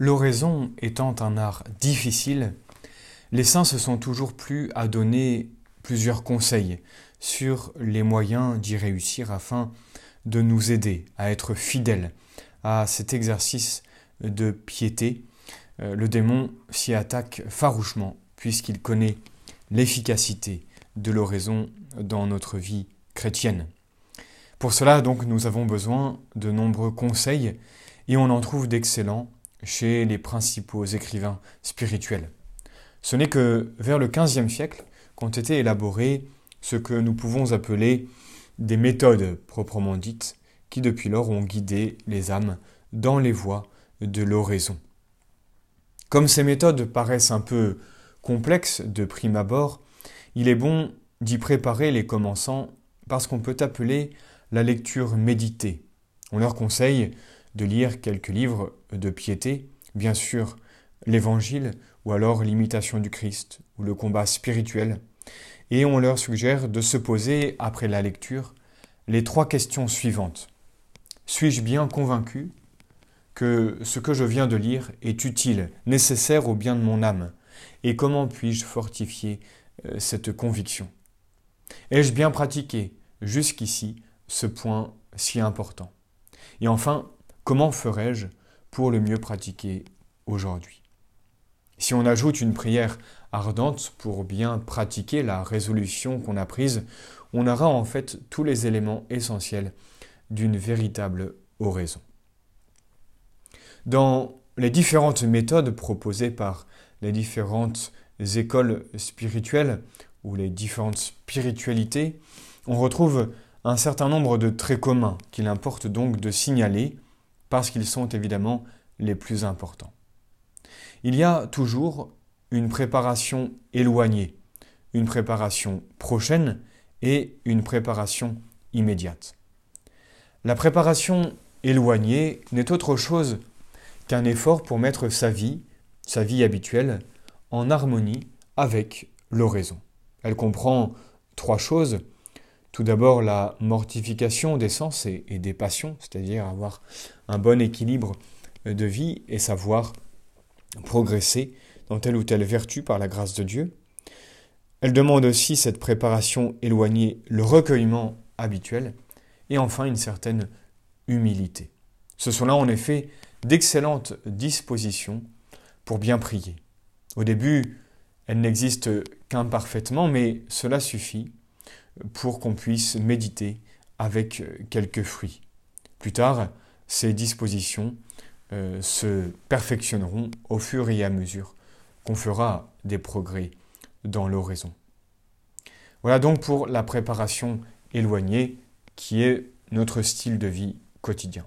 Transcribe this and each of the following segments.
L'oraison étant un art difficile, les saints se sont toujours plus à donner plusieurs conseils sur les moyens d'y réussir afin de nous aider à être fidèles à cet exercice de piété. Euh, le démon s'y attaque farouchement puisqu'il connaît l'efficacité de l'oraison dans notre vie chrétienne. Pour cela, donc, nous avons besoin de nombreux conseils et on en trouve d'excellents chez les principaux écrivains spirituels. Ce n'est que vers le XVe siècle qu'ont été élaborés ce que nous pouvons appeler des méthodes proprement dites, qui depuis lors ont guidé les âmes dans les voies de l'oraison. Comme ces méthodes paraissent un peu complexes de prime abord, il est bon d'y préparer les commençants parce qu'on peut appeler la lecture méditée. On leur conseille de lire quelques livres de piété, bien sûr l'Évangile ou alors l'imitation du Christ ou le combat spirituel, et on leur suggère de se poser, après la lecture, les trois questions suivantes. Suis-je bien convaincu que ce que je viens de lire est utile, nécessaire au bien de mon âme? Et comment puis-je fortifier euh, cette conviction? Ai-je bien pratiqué jusqu'ici ce point si important? Et enfin, comment ferais-je pour le mieux pratiquer aujourd'hui? Si on ajoute une prière ardente pour bien pratiquer la résolution qu'on a prise, on aura en fait tous les éléments essentiels d'une véritable oraison. Dans les différentes méthodes proposées par les différentes écoles spirituelles ou les différentes spiritualités, on retrouve un certain nombre de traits communs qu'il importe donc de signaler parce qu'ils sont évidemment les plus importants. Il y a toujours une préparation éloignée, une préparation prochaine et une préparation immédiate. La préparation éloignée n'est autre chose qu'un effort pour mettre sa vie, sa vie habituelle, en harmonie avec l'oraison. Elle comprend trois choses. Tout d'abord la mortification des sens et, des passions, c'est-à-dire avoir un bon équilibre de vie et savoir progresser dans telle ou telle vertu par la grâce de Dieu. Elle demande aussi cette préparation éloignée, le recueillement habituel, et enfin une certaine humilité. Ce sont là en effet d'excellentes dispositions pour bien prier. Au début, elles n'existent qu'imparfaitement, mais cela suffit pour qu'on puisse méditer avec quelques fruits. Plus tard, ces dispositions euh, se perfectionneront au fur et à mesure qu'on fera des progrès dans l'oraison. Voilà donc pour la préparation éloignée qui est notre style de vie quotidien.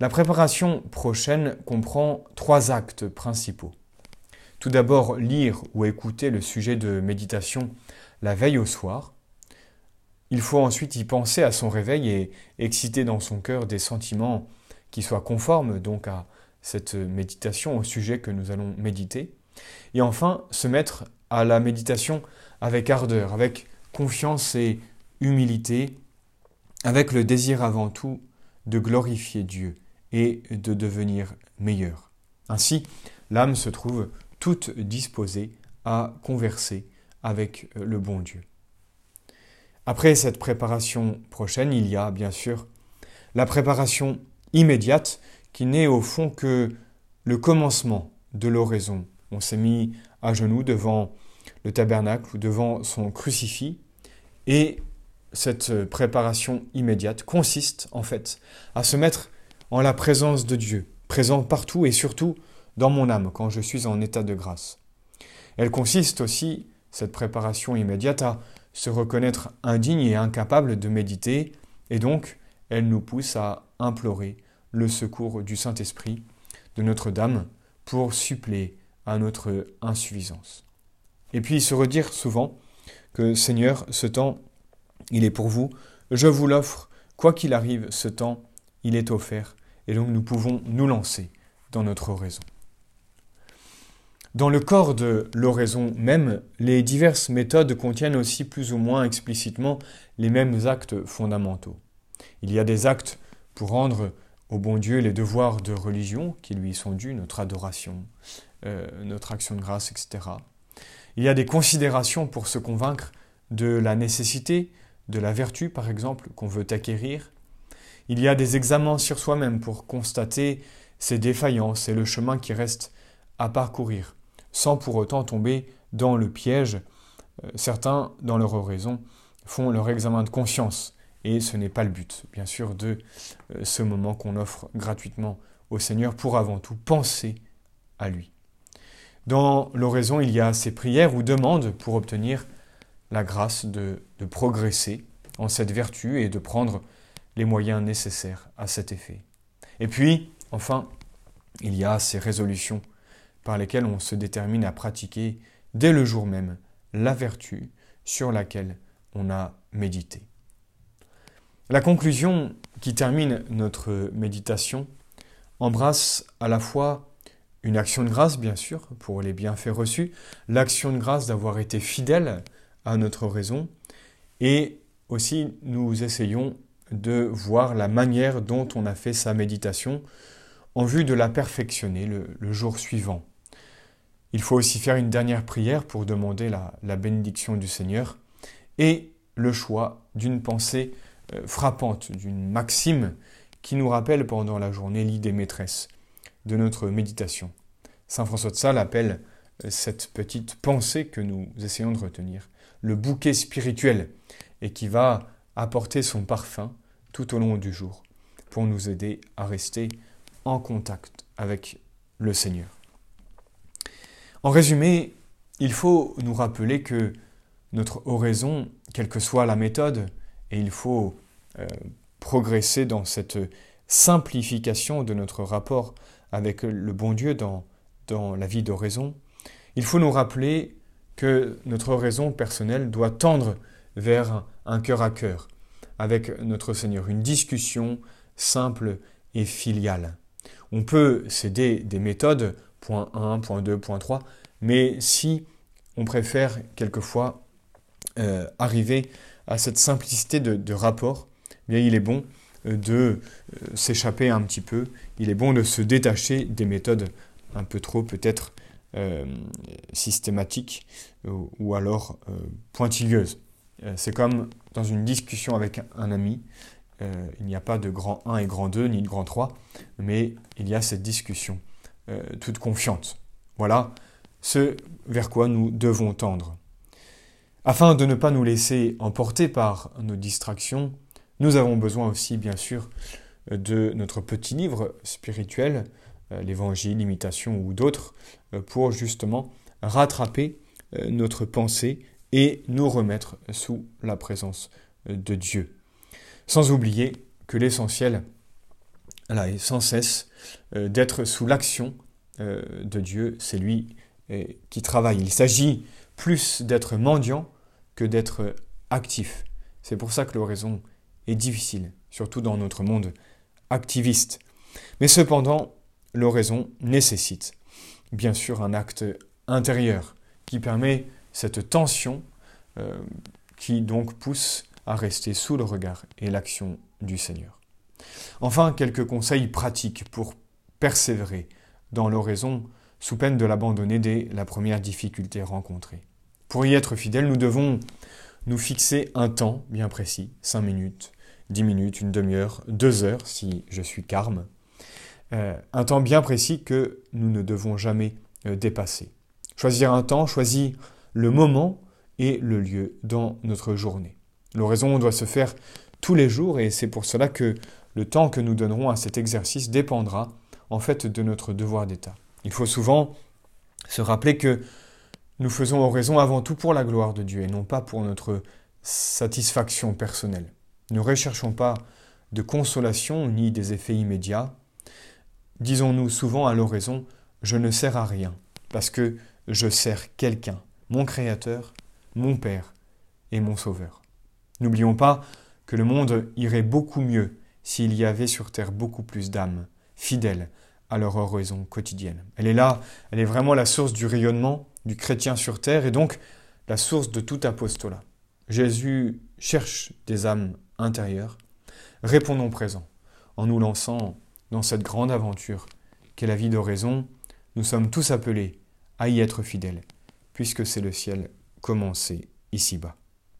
La préparation prochaine comprend trois actes principaux. Tout d'abord, lire ou écouter le sujet de méditation la veille au soir. Il faut ensuite y penser à son réveil et exciter dans son cœur des sentiments qui soient conformes donc à cette méditation, au sujet que nous allons méditer. Et enfin, se mettre à la méditation avec ardeur, avec confiance et humilité, avec le désir avant tout de glorifier Dieu et de devenir meilleur. Ainsi, l'âme se trouve toute disposée à converser avec le bon Dieu. Après cette préparation prochaine, il y a bien sûr la préparation immédiate qui n'est au fond que le commencement de l'oraison on s'est mis à genoux devant le tabernacle ou devant son crucifix. Et cette préparation immédiate consiste en fait à se mettre en la présence de Dieu, présent partout et surtout dans mon âme quand je suis en état de grâce. Elle consiste aussi, cette préparation immédiate, à se reconnaître indigne et incapable de méditer, et donc elle nous pousse à implorer le secours du Saint-Esprit, de Notre-Dame, pour suppléer à notre insuffisance. Et puis se redire souvent que Seigneur, ce temps, il est pour vous, je vous l'offre, quoi qu'il arrive, ce temps, il est offert, et donc nous pouvons nous lancer dans notre oraison. Dans le corps de l'oraison même, les diverses méthodes contiennent aussi plus ou moins explicitement les mêmes actes fondamentaux. Il y a des actes pour rendre au bon Dieu les devoirs de religion qui lui sont dus, notre adoration, euh, notre action de grâce, etc. Il y a des considérations pour se convaincre de la nécessité, de la vertu par exemple, qu'on veut acquérir. Il y a des examens sur soi-même pour constater ses défaillances et le chemin qui reste à parcourir, sans pour autant tomber dans le piège. Euh, certains, dans leur oraison, font leur examen de conscience, et ce n'est pas le but, bien sûr, de euh, ce moment qu'on offre gratuitement au Seigneur pour avant tout penser à lui. Dans l'oraison, il y a ces prières ou demandes pour obtenir la grâce de, de progresser en cette vertu et de prendre les moyens nécessaires à cet effet. Et puis, enfin, il y a ces résolutions par lesquelles on se détermine à pratiquer dès le jour même la vertu sur laquelle on a médité. La conclusion qui termine notre méditation embrasse à la fois une action de grâce, bien sûr, pour les bienfaits reçus, l'action de grâce d'avoir été fidèle à notre raison, et aussi nous essayons de voir la manière dont on a fait sa méditation en vue de la perfectionner le, jour suivant. Il faut aussi faire une dernière prière pour demander la, bénédiction du Seigneur et le choix d'une pensée euh, frappante, d'une maxime qui nous rappelle pendant la journée l'idée maîtresse de notre méditation. Saint François de Sales appelle euh, cette petite pensée que nous essayons de retenir le bouquet spirituel et qui va apporter son parfum tout au long du jour pour nous aider à rester en contact avec le Seigneur. En résumé, il faut nous rappeler que notre oraison, quelle que soit la méthode, et il faut euh, progresser dans cette simplification de notre rapport avec le bon Dieu dans, dans la vie d'oraison, il faut nous rappeler que notre oraison personnelle doit tendre vers un cœur à cœur avec notre Seigneur, une discussion simple et filiale. On peut céder des méthodes, point 1, point 2, point 3, mais si on préfère quelquefois euh, arriver à cette simplicité de, rapport, eh bien il est bon euh, de euh, s'échapper un petit peu, il est bon de se détacher des méthodes un peu trop peut-être systématiques ou, alors pointilleuses. C'est comme dans une discussion avec un ami, il n'y a pas de grand 1 et grand 2, ni de grand 3, mais il y a cette discussion toute confiante. Voilà ce vers quoi nous devons tendre. Afin de ne pas nous laisser emporter par nos distractions, nous avons besoin aussi, bien sûr, de notre petit livre spirituel, euh, l'Évangile, l'imitation ou d'autres, euh, pour justement rattraper euh, notre pensée et nous remettre sous la présence de Dieu. Sans oublier que l'essentiel est sans cesse d'être sous l'action de Dieu, c'est lui qui travaille. Il s'agit plus d'être mendiant que d'être actif. C'est pour ça que l'oraison est difficile, surtout dans notre monde activiste. Mais cependant, l'oraison nécessite bien sûr un acte intérieur qui permet cette tension euh, qui donc pousse à rester sous le regard et l'action du Seigneur. Enfin, quelques conseils pratiques pour persévérer dans l'oraison sous peine de l'abandonner dès la première difficulté rencontrée. Pour y être fidèle, nous devons nous fixer un temps bien précis, 5 minutes, 10 minutes, une demi-heure, deux heures si je suis carme. Euh, un temps bien précis que nous ne devons jamais euh, dépasser. Choisir un temps, choisir le moment et le lieu dans notre journée. L'oraison doit se faire tous les jours et c'est pour cela que le temps que nous donnerons à cet exercice dépendra en fait de notre devoir d'État. Il faut souvent se rappeler que nous faisons oraison avant tout pour la gloire de Dieu et non pas pour notre satisfaction personnelle. Ne recherchons pas de consolation ni des effets immédiats. Disons-nous souvent à l'oraison, je ne sers à rien, parce que je sers quelqu'un, mon Créateur, mon Père et mon Sauveur. N'oublions pas que le monde irait beaucoup mieux s'il y avait sur terre beaucoup plus d'âmes fidèles à leur oraison quotidienne. Elle est là, elle est vraiment la source du rayonnement du chrétien sur terre et donc la source de tout apostolat. Jésus cherche des âmes intérieures. Répondons présent en nous lançant dans cette grande aventure qu'est la vie d'oraison, nous sommes tous appelés à y être fidèles, puisque c'est le ciel commencé ici-bas.